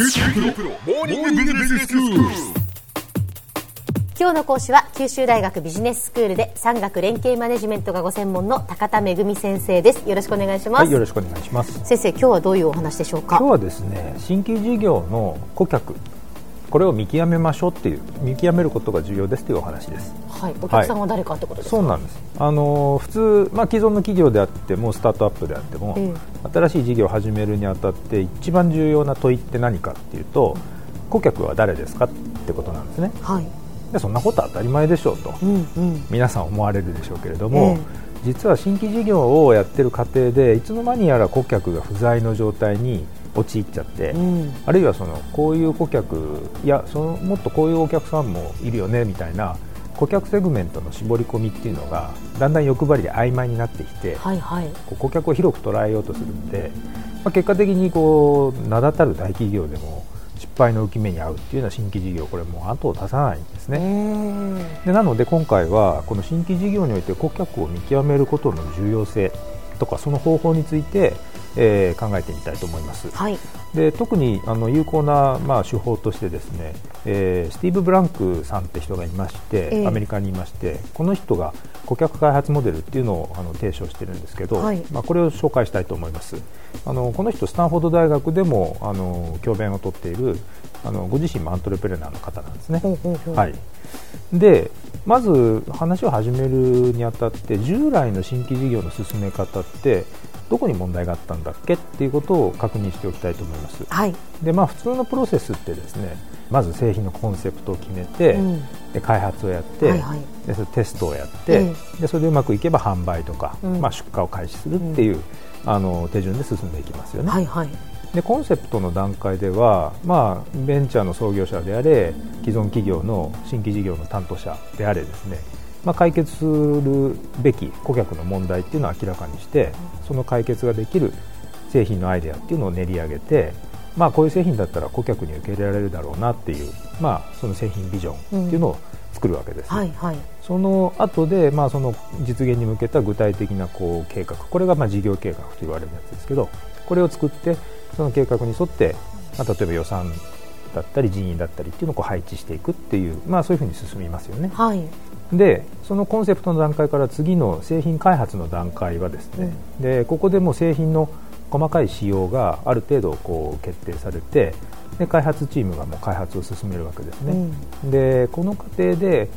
今日の講師は九州大学ビジネススクールで産学連携マネジメントがご専門の高田恵先生です。よろしくお願いします、はい、よろしくお願いします。先生今日はどういうお話でしょうか？今日はですね新規事業の顧客これを見極めましょうっていう見極めることが重要ですというお話です。はいお客さんは誰かってことですか、そうなんです。あの普通、まあ、既存の企業であってもスタートアップであっても、え新しい事業を始めるにあたって一番重要な問いって何かっていうと顧客は誰ですかってことなんですね。はい。でそんなことは当たり前でしょうと、うんうん。皆さん思われるでしょうけれども、え。実は新規事業をやってる過程でいつの間にやら顧客が不在の状態に陥っちゃって、うん。あるいはそのこういう顧客いやそのもっとこういうお客さんもいるよねみたいな顧客セグメントの絞り込みっていうのがだんだん欲張りで曖昧になってきて、はいはい。顧客を広く捉えようとするので、まあ、結果的にこう名だたる大企業でも失敗の浮き目に遭うっていうような新規事業これもう後を絶さないんですうね。んでなので今回はこの新規事業において顧客を見極めることの重要性とかその方法について、えー考えてみたいと思います。はい。で特にあの有効な、まあ、手法としてですね、えースティーブ・ブランクさんって人がいまして、ええ。アメリカにいましてこの人が顧客開発モデルっていうのをあの提唱してるんですけど、はい。まあ、これを紹介したいと思います。あのこの人スタンフォード大学でもあの教鞭をとっているあのご自身もアントレプレナーの方なんですね。はい、でまず話を始めるにあたって従来の新規事業の進め方ってどこに問題があったんだっけ？っていうことを確認しておきたいと思います。はい。でまあ、普通のプロセスってですねまず製品のコンセプトを決めて、うん。で開発をやって、はいはい。でそれテストをやって、えでそれでうまくいけば販売とか、うん。まあ、出荷を開始するっていう、あの手順で進んでいきますよね。はいはいでコンセプトの段階では、まあ、ベンチャーの創業者であれ既存企業の新規事業の担当者であれですね、まあ、解決するべき顧客の問題っていうのを明らかにしてその解決ができる製品のアイデアっていうのを練り上げて、まあ、こういう製品だったら顧客に受け入れられるだろうなっていう、まあ、その製品ビジョンっていうのを作るわけです、はいはい。その後で、まあ、その実現に向けた具体的なこう計画。これがまあ事業計画と言われるやつですけどこれを作ってその計画に沿って、まあ、例えば予算だったり人員だったりっていうのをこう配置していくっていう、まあ、そういうふうに進みますよね。はい。でそのコンセプトの段階から次の製品開発の段階はですね、でここでもう製品の細かい仕様がある程度こう決定されてで開発チームがもう開発を進めるわけですね、でこの過程で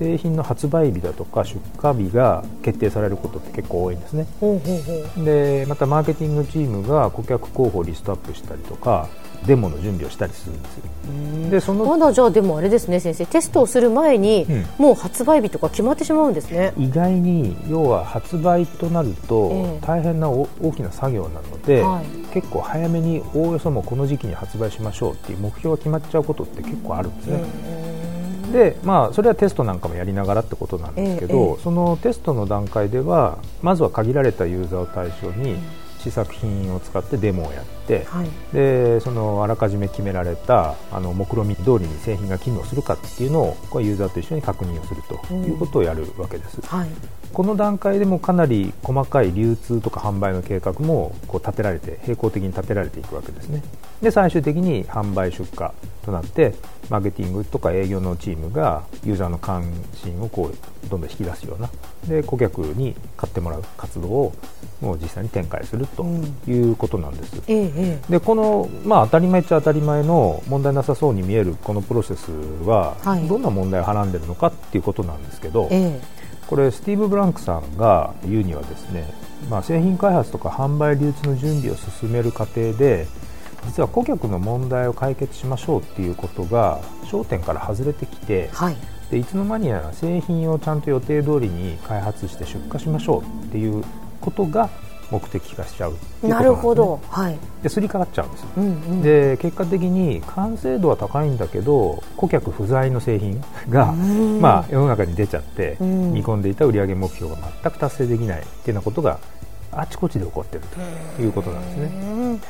製品の発売日だとか出荷日が決定されることって結構多いんですね。ほうほうほう。でまたマーケティングチームが顧客候補をリストアップしたりとかデモの準備をしたりするんですよ。でそのまだじゃあでもあれですね先生。テストをする前に、うん。もう発売日とか決まってしまうんですね。意外に要は発売となるとええ。大変なお大きな作業なので、はい。結構早めにおおよそもうこの時期に発売しましょうっていう目標が決まっちゃうことって結構あるんですね。でまあ、それはテストなんかもやりながらってことなんですけど、ええええ。そのテストの段階ではまずは限られたユーザーを対象に試作品を使ってデモをやって、はい。でそのあらかじめ決められたあの目論見通りに製品が機能するかっていうのをこうユーザーと一緒に確認をするということをやるわけです、はい。この段階でもかなり細かい流通とか販売の計画もこう立てられて並行的に立てられていくわけですね。で最終的に販売出荷となってマーケティングとか営業のチームがユーザーの関心をこうどんどん引き出すような。で顧客に買ってもらう活動をもう実際に展開するということなんです、えええでこの、まあ、当たり前っちゃ当たり前の問題なさそうに見えるこのプロセスは、はい。どんな問題をはらんでるのかっていうことなんですけど、ええ。これスティーブ・ブランクさんが言うにはですね、まあ、製品開発とか販売流通の準備を進める過程で実は顧客の問題を解決しましょうっていうことが焦点から外れてきてはい。でいつの間にやら製品をちゃんと予定通りに開発して出荷しましょうっていうことが目的化しちゃうなね、なるほど。はい。ですり替わっちゃうんですよ。うんうん。で結果的に完成度は高いんだけど顧客不在の製品が、うん。まあ、世の中に出ちゃって、うん。見込んでいた売上目標が全く達成できないっていうようなことがあちこちで起こっているということなんですね。うん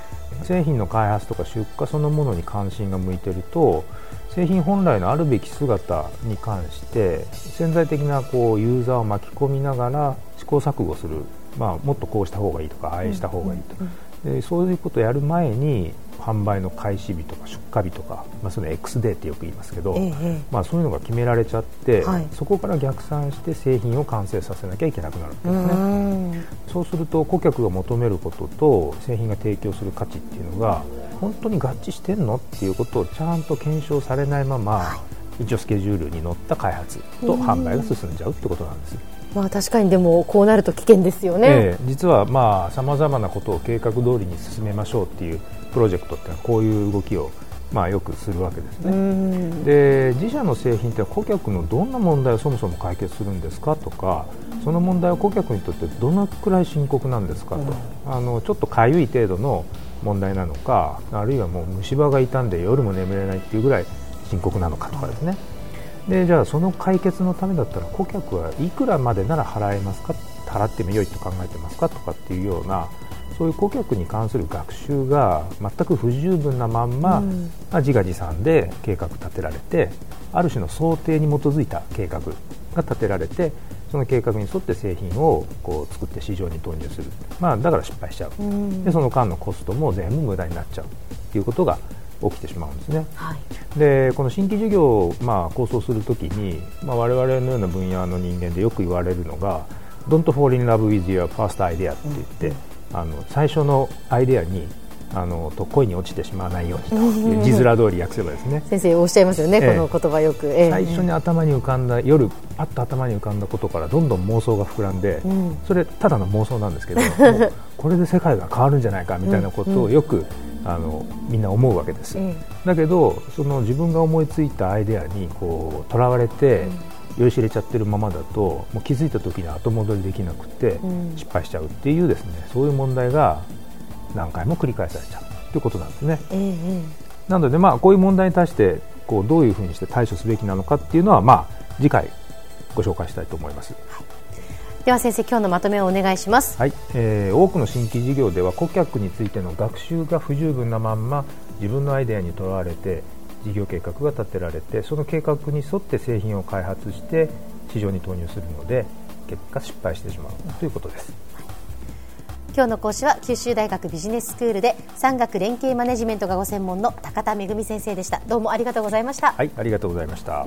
製品の開発とか出荷そのものに関心が向いていると製品本来のあるべき姿に関して潜在的なこうユーザーを巻き込みながら試行錯誤する、まあ、もっとこうした方がいいとかああした方がいいと、でそういうことをやる前に販売の開始日とか出荷日とか、まあ、その X デーってよく言いますけど、ええまあ、そういうのが決められちゃって、はい。そこから逆算して製品を完成させなきゃいけなくなるんですね。うん。そうすると顧客が求めることと製品が提供する価値っていうのが本当に合致してんのっていうことをちゃんと検証されないまま、一応スケジュールに乗った開発と販売が進んじゃうってことなんです。まあ確かにでもこうなると危険ですよね、ええ。実はまあさまざまなことを計画通りに進めましょうっていうプロジェクトってのはこういう動きをまあよくするわけですうね。ん。で自社の製品って顧客のどんな問題をそもそも解決するんですかとかその問題は顧客にとってどのくらい深刻なんですかと、あのちょっとかゆい程度の問題なのかあるいはもう虫歯が傷んで夜も眠れないっていうぐらい深刻なのかとかですね。でじゃあその解決のためだったら顧客はいくらまでなら払えますか？払ってもよいと考えてますか？とかっていうようなそういう顧客に関する学習が全く不十分なまんま、うん。まあ、自画自賛で計画立てられてある種の想定に基づいた計画が立てられてその計画に沿って製品をこう作って市場に投入する、まあ、だから失敗しちゃう、うん。でその間のコストも全部無駄になっちゃう。ということが起きてしまうんですね。はい。でこの新規事業をまあ構想するときに、まあ、我々のような分野の人間でよく言われるのが「Don't fall in love with your first idea」って言って、あの最初のアイデアにあのと恋に落ちてしまわないようにと字面通り訳せばですね。先生おっしゃいますよね、ええ。この言葉よく、ええ。最初に頭に浮かんだ夜パッと頭に浮かんだことからどんどん妄想が膨らんで、ん。それただの妄想なんですけど これで世界が変わるんじゃないかみたいなことをよく、あのみんな思うわけです、えだけどその自分が思いついたアイデアにこうとらわれて、酔いしれちゃってるままだともう気づいた時に後戻りできなくてうん。失敗しちゃうっていうですねそういう問題が何回も繰り返されちゃうということなんですね。えええなので、まあ、こういう問題に対してこうどういうふうにして対処すべきなのかっていうのは、まあ、次回ご紹介したいと思います、えでは先生今日のまとめをお願いします。はい。えー多くの新規事業では顧客についての学習が不十分なまんま自分のアイデアにとらわれて事業計画が立てられてその計画に沿って製品を開発して市場に投入するので結果失敗してしまう。ということです。今日の講師は九州大学ビジネススクールで産学連携マネジメントがご専門の高田恵先生でした。どうもありがとうございました。はいありがとうございました